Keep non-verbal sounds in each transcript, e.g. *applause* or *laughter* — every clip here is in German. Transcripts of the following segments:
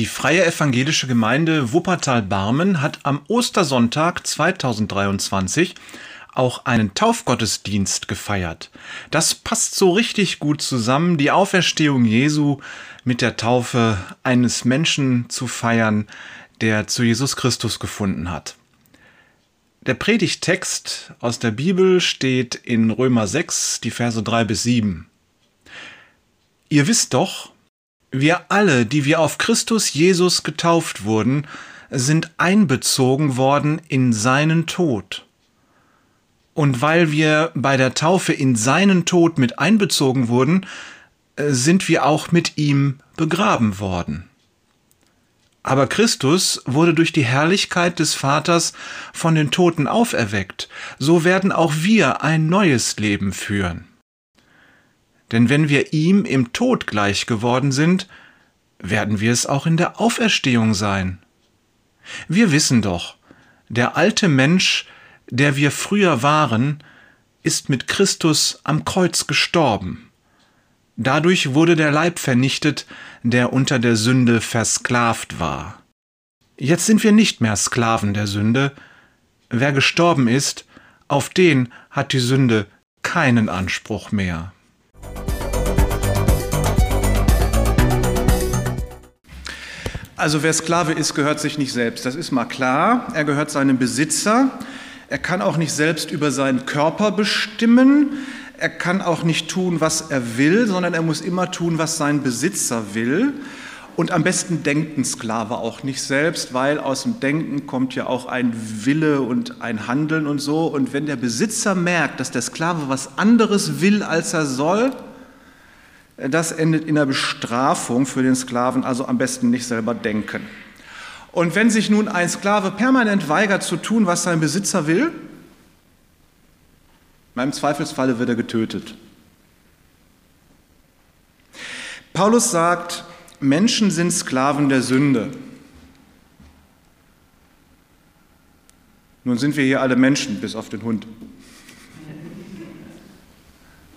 Die Freie Evangelische Gemeinde Wuppertal-Barmen hat am Ostersonntag 2023 auch einen Taufgottesdienst gefeiert. Das passt so richtig gut zusammen, die Auferstehung Jesu mit der Taufe eines Menschen zu feiern, der zu Jesus Christus gefunden hat. Der Predigtext aus der Bibel steht in Römer 6, die Verse 3 bis 7. Ihr wisst doch, wir alle, die wir auf Christus Jesus getauft wurden, sind einbezogen worden in seinen Tod. Und weil wir bei der Taufe in seinen Tod mit einbezogen wurden, äh, sind wir auch mit ihm begraben worden. Aber Christus wurde durch die Herrlichkeit des Vaters von den Toten auferweckt, so werden auch wir ein neues Leben führen. Denn wenn wir ihm im Tod gleich geworden sind, werden wir es auch in der Auferstehung sein. Wir wissen doch, der alte Mensch, der wir früher waren, ist mit Christus am Kreuz gestorben. Dadurch wurde der Leib vernichtet, der unter der Sünde versklavt war. Jetzt sind wir nicht mehr Sklaven der Sünde. Wer gestorben ist, auf den hat die Sünde keinen Anspruch mehr. Also wer Sklave ist, gehört sich nicht selbst. Das ist mal klar. Er gehört seinem Besitzer. Er kann auch nicht selbst über seinen Körper bestimmen. Er kann auch nicht tun, was er will, sondern er muss immer tun, was sein Besitzer will. Und am besten denkt ein Sklave auch nicht selbst, weil aus dem Denken kommt ja auch ein Wille und ein Handeln und so. Und wenn der Besitzer merkt, dass der Sklave was anderes will, als er soll, das endet in der Bestrafung für den Sklaven, also am besten nicht selber denken. Und wenn sich nun ein Sklave permanent weigert zu tun, was sein Besitzer will, im Zweifelsfalle wird er getötet. Paulus sagt, Menschen sind Sklaven der Sünde. Nun sind wir hier alle Menschen, bis auf den Hund.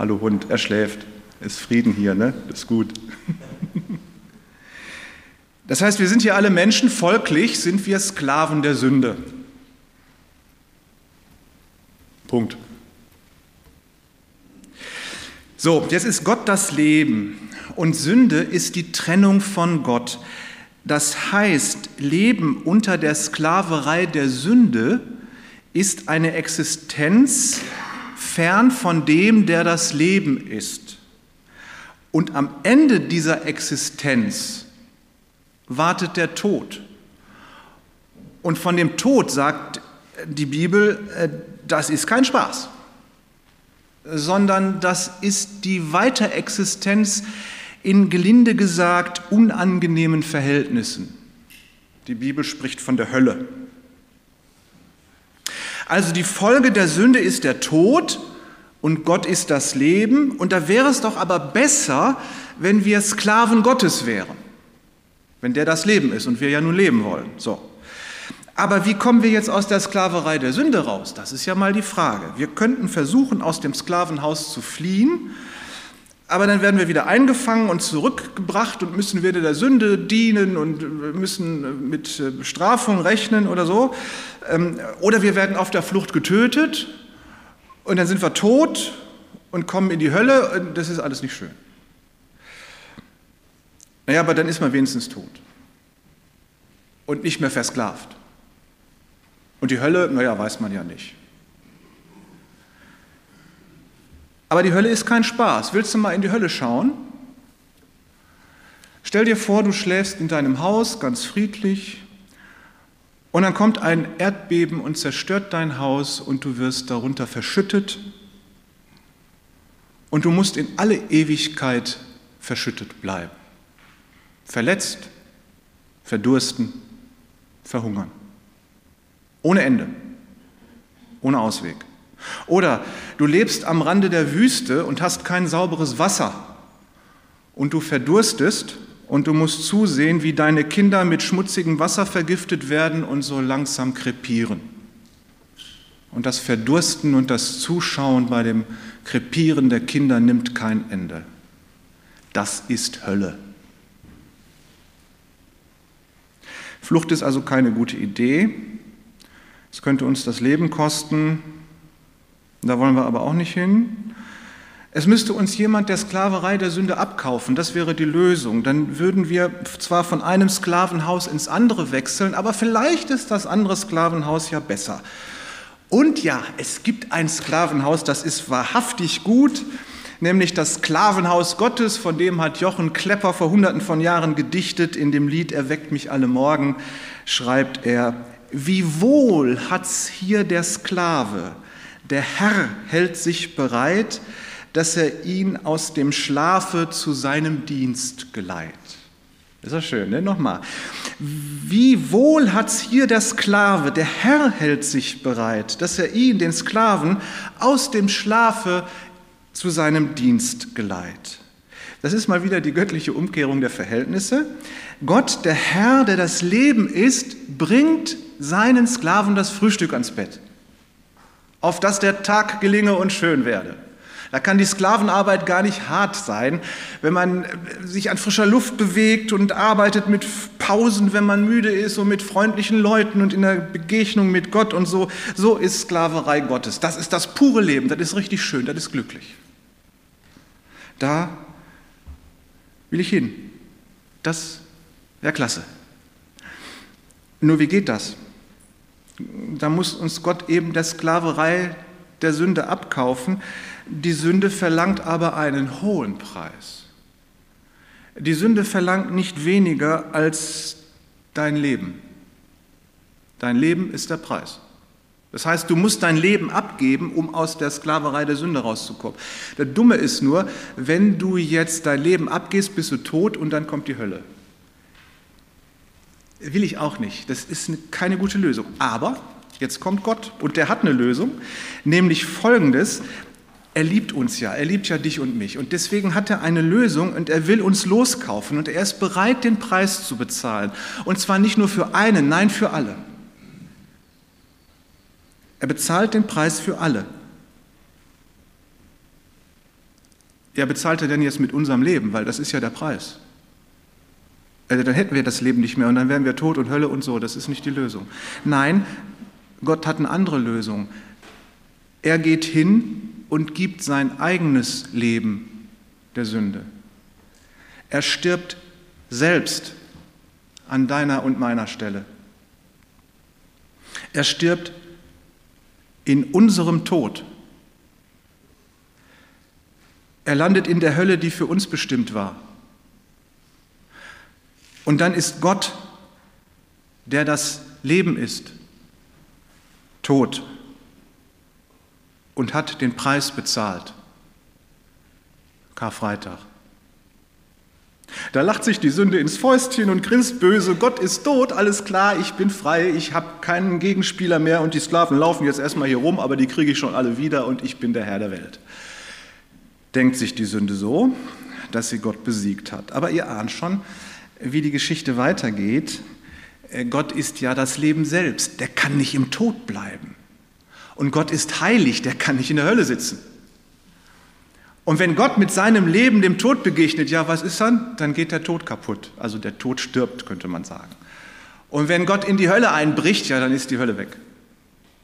Hallo Hund, er schläft ist Frieden hier, ne? Das ist gut. Das heißt, wir sind hier alle Menschen, folglich sind wir Sklaven der Sünde. Punkt. So, jetzt ist Gott das Leben und Sünde ist die Trennung von Gott. Das heißt, Leben unter der Sklaverei der Sünde ist eine Existenz fern von dem, der das Leben ist. Und am Ende dieser Existenz wartet der Tod. Und von dem Tod sagt die Bibel, äh, das ist kein Spaß, sondern das ist die Weiterexistenz in gelinde gesagt unangenehmen Verhältnissen. Die Bibel spricht von der Hölle. Also die Folge der Sünde ist der Tod und Gott ist das Leben. Und da wäre es doch aber besser, wenn wir Sklaven Gottes wären, wenn der das Leben ist und wir ja nun leben wollen. So. Aber wie kommen wir jetzt aus der Sklaverei der Sünde raus? Das ist ja mal die Frage. Wir könnten versuchen, aus dem Sklavenhaus zu fliehen, aber dann werden wir wieder eingefangen und zurückgebracht und müssen wieder der Sünde dienen und müssen mit Bestrafung rechnen oder so. Ähm, oder wir werden auf der Flucht getötet und dann sind wir tot und kommen in die Hölle und das ist alles nicht schön. Naja, aber dann ist man wenigstens tot und nicht mehr versklavt. Und die Hölle, naja, weiß man ja nicht. Aber die Hölle ist kein Spaß. Willst du mal in die Hölle schauen? Stell dir vor, du schläfst in deinem Haus ganz friedlich, und dann kommt ein Erdbeben und zerstört dein Haus und du wirst darunter verschüttet und du musst in alle Ewigkeit verschüttet bleiben. Verletzt, verdursten, verhungern. Ohne Ende, ohne Ausweg. Oder du lebst am Rande der Wüste und hast kein sauberes Wasser und du verdurstest und du musst zusehen, wie deine Kinder mit schmutzigem Wasser vergiftet werden und so langsam krepieren. Und das Verdursten und das Zuschauen bei dem Krepieren der Kinder nimmt kein Ende. Das ist Hölle. Flucht ist also keine gute Idee. Es könnte uns das Leben kosten. Da wollen wir aber auch nicht hin. Es müsste uns jemand der Sklaverei der Sünde abkaufen, das wäre die Lösung. Dann würden wir zwar von einem Sklavenhaus ins andere wechseln, aber vielleicht ist das andere Sklavenhaus ja besser. Und ja, es gibt ein Sklavenhaus, das ist wahrhaftig gut, nämlich das Sklavenhaus Gottes, von dem hat Jochen Klepper vor hunderten von Jahren gedichtet. In dem Lied Erweckt mich alle Morgen schreibt er, wie wohl hat's hier der Sklave, der Herr hält sich bereit, dass er ihn aus dem Schlafe zu seinem Dienst geleiht. Ist das schön, ne? Nochmal. Wie wohl hat's hier der Sklave, der Herr hält sich bereit, dass er ihn, den Sklaven, aus dem Schlafe zu seinem Dienst geleiht. Das ist mal wieder die göttliche Umkehrung der Verhältnisse. Gott, der Herr, der das Leben ist, bringt seinen Sklaven das Frühstück ans Bett, auf dass der Tag gelinge und schön werde. Da kann die Sklavenarbeit gar nicht hart sein, wenn man sich an frischer Luft bewegt und arbeitet mit Pausen, wenn man müde ist und mit freundlichen Leuten und in der Begegnung mit Gott und so. So ist Sklaverei Gottes. Das ist das pure Leben. Das ist richtig schön. Das ist glücklich. Da will ich hin. Das wäre klasse. Nur wie geht das? Da muss uns Gott eben der Sklaverei der Sünde abkaufen. Die Sünde verlangt aber einen hohen Preis. Die Sünde verlangt nicht weniger als dein Leben. Dein Leben ist der Preis. Das heißt, du musst dein Leben abgeben, um aus der Sklaverei der Sünde rauszukommen. Der Dumme ist nur, wenn du jetzt dein Leben abgehst, bist du tot und dann kommt die Hölle. Will ich auch nicht. Das ist keine gute Lösung. Aber jetzt kommt Gott und der hat eine Lösung, nämlich folgendes. Er liebt uns ja, er liebt ja dich und mich. Und deswegen hat er eine Lösung und er will uns loskaufen und er ist bereit, den Preis zu bezahlen. Und zwar nicht nur für einen, nein, für alle. Er bezahlt den Preis für alle. Ja, bezahlt er denn jetzt mit unserem Leben, weil das ist ja der Preis. Also dann hätten wir das Leben nicht mehr und dann wären wir tot und Hölle und so. Das ist nicht die Lösung. Nein, Gott hat eine andere Lösung. Er geht hin und gibt sein eigenes Leben der Sünde. Er stirbt selbst an deiner und meiner Stelle. Er stirbt in unserem Tod. Er landet in der Hölle, die für uns bestimmt war. Und dann ist Gott, der das Leben ist, tot und hat den Preis bezahlt. Karfreitag. Da lacht sich die Sünde ins Fäustchen und grinst böse, Gott ist tot, alles klar, ich bin frei, ich habe keinen Gegenspieler mehr und die Sklaven laufen jetzt erstmal hier rum, aber die kriege ich schon alle wieder und ich bin der Herr der Welt. Denkt sich die Sünde so, dass sie Gott besiegt hat. Aber ihr ahnt schon, wie die Geschichte weitergeht. Gott ist ja das Leben selbst, der kann nicht im Tod bleiben. Und Gott ist heilig, der kann nicht in der Hölle sitzen. Und wenn Gott mit seinem Leben dem Tod begegnet, ja, was ist dann? Dann geht der Tod kaputt. Also der Tod stirbt, könnte man sagen. Und wenn Gott in die Hölle einbricht, ja, dann ist die Hölle weg.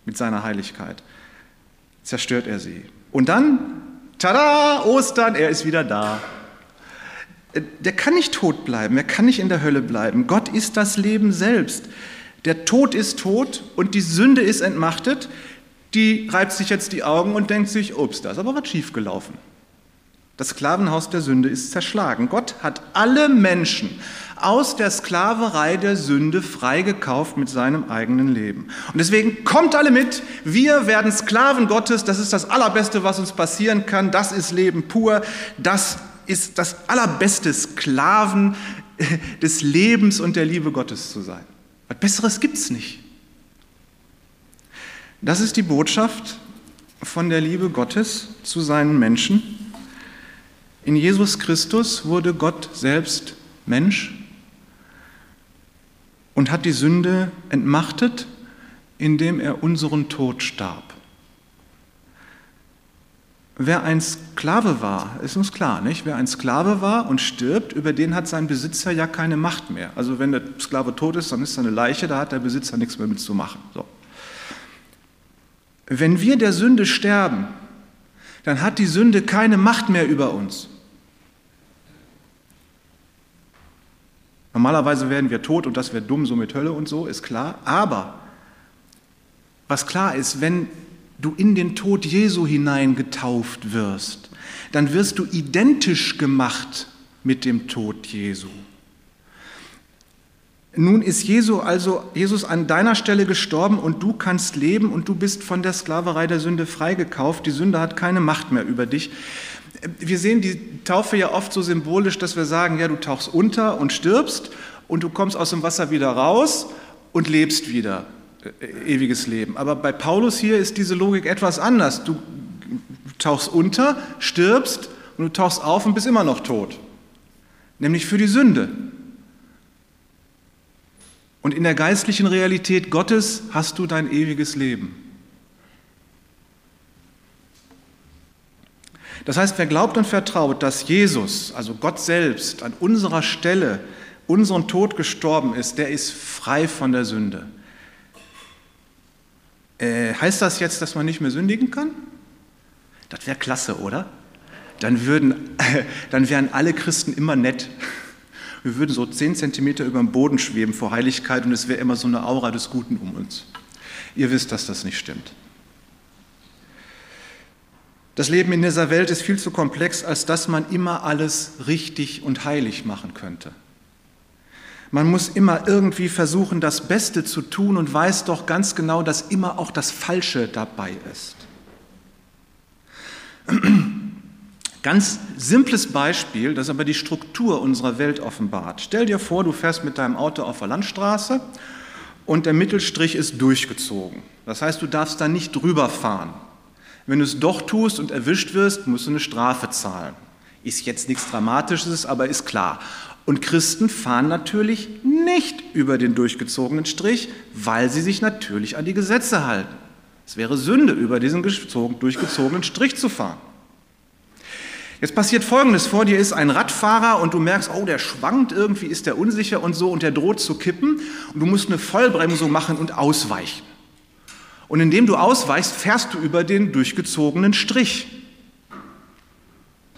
Mit seiner Heiligkeit. Zerstört er sie. Und dann, tada, Ostern, er ist wieder da. Der kann nicht tot bleiben, er kann nicht in der Hölle bleiben. Gott ist das Leben selbst. Der Tod ist tot und die Sünde ist entmachtet. Die reibt sich jetzt die Augen und denkt sich, ups, da ist aber was schiefgelaufen. Das Sklavenhaus der Sünde ist zerschlagen. Gott hat alle Menschen aus der Sklaverei der Sünde freigekauft mit seinem eigenen Leben. Und deswegen kommt alle mit. Wir werden Sklaven Gottes. Das ist das Allerbeste, was uns passieren kann. Das ist Leben pur. Das ist das allerbeste Sklaven *laughs* des Lebens und der Liebe Gottes zu sein. Was Besseres gibt es nicht. Das ist die Botschaft von der Liebe Gottes zu seinen Menschen. In Jesus Christus wurde Gott selbst Mensch und hat die Sünde entmachtet, indem er unseren Tod starb. Wer ein Sklave war, ist uns klar, nicht? Wer ein Sklave war und stirbt, über den hat sein Besitzer ja keine Macht mehr. Also wenn der Sklave tot ist, dann ist er eine Leiche, da hat der Besitzer nichts mehr mit zu machen. So. Wenn wir der Sünde sterben, dann hat die Sünde keine Macht mehr über uns. Normalerweise werden wir tot und das wäre dumm, so mit Hölle und so, ist klar. Aber was klar ist, wenn du in den Tod Jesu hineingetauft wirst, dann wirst du identisch gemacht mit dem Tod Jesu. Nun ist Jesu also Jesus an deiner Stelle gestorben und du kannst leben und du bist von der Sklaverei der Sünde freigekauft. Die Sünde hat keine Macht mehr über dich. Wir sehen die Taufe ja oft so symbolisch, dass wir sagen, ja, du tauchst unter und stirbst und du kommst aus dem Wasser wieder raus und lebst wieder ewiges Leben. Aber bei Paulus hier ist diese Logik etwas anders. Du tauchst unter, stirbst und du tauchst auf und bist immer noch tot. Nämlich für die Sünde. Und in der geistlichen Realität Gottes hast du dein ewiges Leben. Das heißt, wer glaubt und vertraut, dass Jesus, also Gott selbst, an unserer Stelle unseren Tod gestorben ist, der ist frei von der Sünde. Äh, heißt das jetzt, dass man nicht mehr sündigen kann? Das wäre klasse, oder? Dann, würden, *laughs* dann wären alle Christen immer nett. Wir würden so zehn Zentimeter über dem Boden schweben vor Heiligkeit und es wäre immer so eine Aura des Guten um uns. Ihr wisst, dass das nicht stimmt. Das Leben in dieser Welt ist viel zu komplex, als dass man immer alles richtig und heilig machen könnte. Man muss immer irgendwie versuchen, das Beste zu tun und weiß doch ganz genau, dass immer auch das Falsche dabei ist. Ganz simples Beispiel, das aber die Struktur unserer Welt offenbart. Stell dir vor, du fährst mit deinem Auto auf der Landstraße und der Mittelstrich ist durchgezogen. Das heißt, du darfst da nicht drüber fahren. Wenn du es doch tust und erwischt wirst, musst du eine Strafe zahlen. Ist jetzt nichts Dramatisches, aber ist klar. Und Christen fahren natürlich nicht über den durchgezogenen Strich, weil sie sich natürlich an die Gesetze halten. Es wäre Sünde, über diesen durchgezogenen Strich zu fahren. Jetzt passiert Folgendes, vor dir ist ein Radfahrer und du merkst, oh, der schwankt irgendwie, ist der unsicher und so und der droht zu kippen und du musst eine Vollbremsung machen und ausweichen. Und indem du ausweichst, fährst du über den durchgezogenen Strich.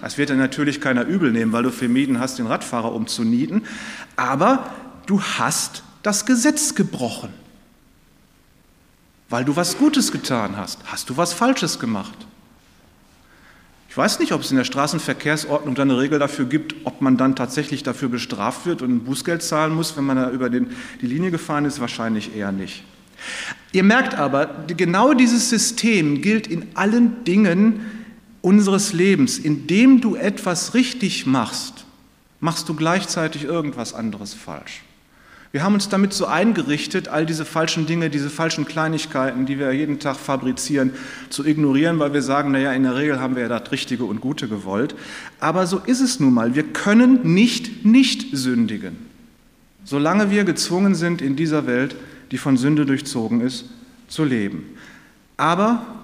Das wird dir natürlich keiner übel nehmen, weil du vermieden hast, den Radfahrer umzunieten, aber du hast das Gesetz gebrochen. Weil du was Gutes getan hast, hast du was Falsches gemacht. Ich weiß nicht, ob es in der Straßenverkehrsordnung dann eine Regel dafür gibt, ob man dann tatsächlich dafür bestraft wird und ein Bußgeld zahlen muss, wenn man da über den, die Linie gefahren ist. Wahrscheinlich eher nicht. Ihr merkt aber, genau dieses System gilt in allen Dingen unseres Lebens. Indem du etwas richtig machst, machst du gleichzeitig irgendwas anderes falsch. Wir haben uns damit so eingerichtet, all diese falschen Dinge, diese falschen Kleinigkeiten, die wir jeden Tag fabrizieren, zu ignorieren, weil wir sagen, naja, in der Regel haben wir ja das Richtige und Gute gewollt. Aber so ist es nun mal. Wir können nicht nicht sündigen, solange wir gezwungen sind, in dieser Welt, die von Sünde durchzogen ist, zu leben. Aber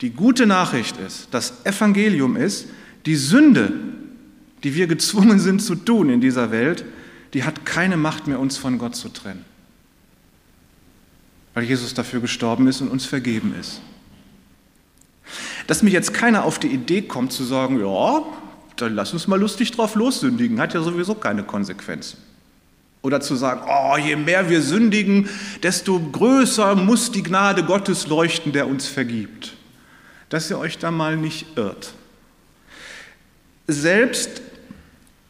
die gute Nachricht ist, das Evangelium ist, die Sünde, die wir gezwungen sind zu tun in dieser Welt, die hat keine Macht mehr, uns von Gott zu trennen. Weil Jesus dafür gestorben ist und uns vergeben ist. Dass mir jetzt keiner auf die Idee kommt zu sagen, ja, dann lass uns mal lustig drauf lossündigen, hat ja sowieso keine Konsequenzen. Oder zu sagen, oh, je mehr wir sündigen, desto größer muss die Gnade Gottes leuchten, der uns vergibt. Dass ihr euch da mal nicht irrt. Selbst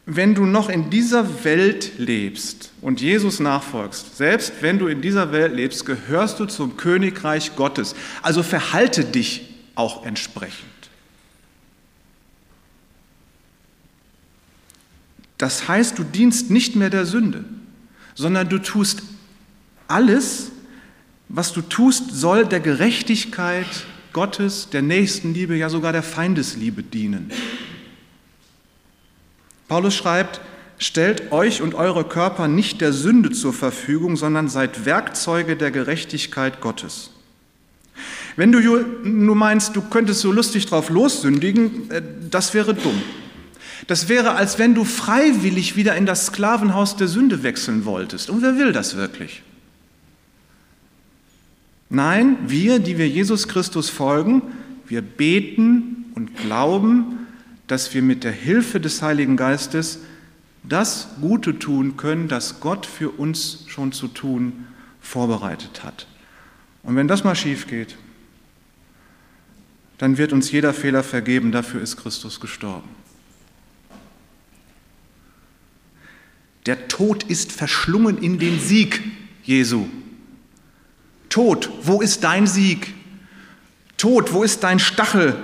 wenn du noch in dieser Welt lebst und Jesus nachfolgst, selbst wenn du in dieser Welt lebst, gehörst du zum Königreich Gottes. Also verhalte dich auch entsprechend. Das heißt, du dienst nicht mehr der Sünde, sondern du tust alles, was du tust, soll der Gerechtigkeit Gottes, der Nächstenliebe, ja sogar der Feindesliebe dienen. Paulus schreibt, stellt euch und eure Körper nicht der Sünde zur Verfügung, sondern seid Werkzeuge der Gerechtigkeit Gottes. Wenn du nur meinst, du könntest so lustig drauf lossündigen, äh, das wäre dumm. Das wäre, als wenn du freiwillig wieder in das Sklavenhaus der Sünde wechseln wolltest. Und wer will das wirklich? Nein, wir, die wir Jesus Christus folgen, wir beten und glauben, dass wir mit der Hilfe des Heiligen Geistes das Gute tun können, das Gott für uns schon zu tun vorbereitet hat. Und wenn das mal schief geht, dann wird uns jeder Fehler vergeben, dafür ist Christus gestorben. Der Tod ist verschlungen in den Sieg Jesu. Tod, wo ist dein Sieg? Tod, wo ist dein Stachel?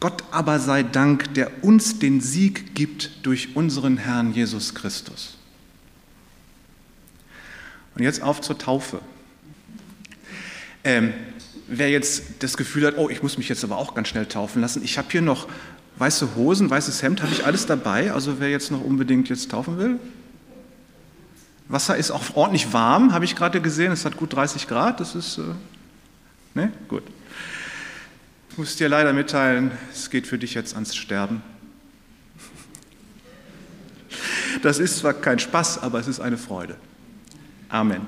Gott aber sei Dank, der uns den Sieg gibt durch unseren Herrn Jesus Christus. Und jetzt auf zur Taufe. Ähm, wer jetzt das Gefühl hat, oh, ich muss mich jetzt aber auch ganz schnell taufen lassen, ich habe hier noch weiße Hosen, weißes Hemd, habe ich alles dabei. Also wer jetzt noch unbedingt jetzt taufen will. Wasser ist auch ordentlich warm, habe ich gerade gesehen. Es hat gut 30 Grad. Das ist, äh, ne, gut. Ich muss dir leider mitteilen, es geht für dich jetzt ans Sterben. Das ist zwar kein Spaß, aber es ist eine Freude. Amen.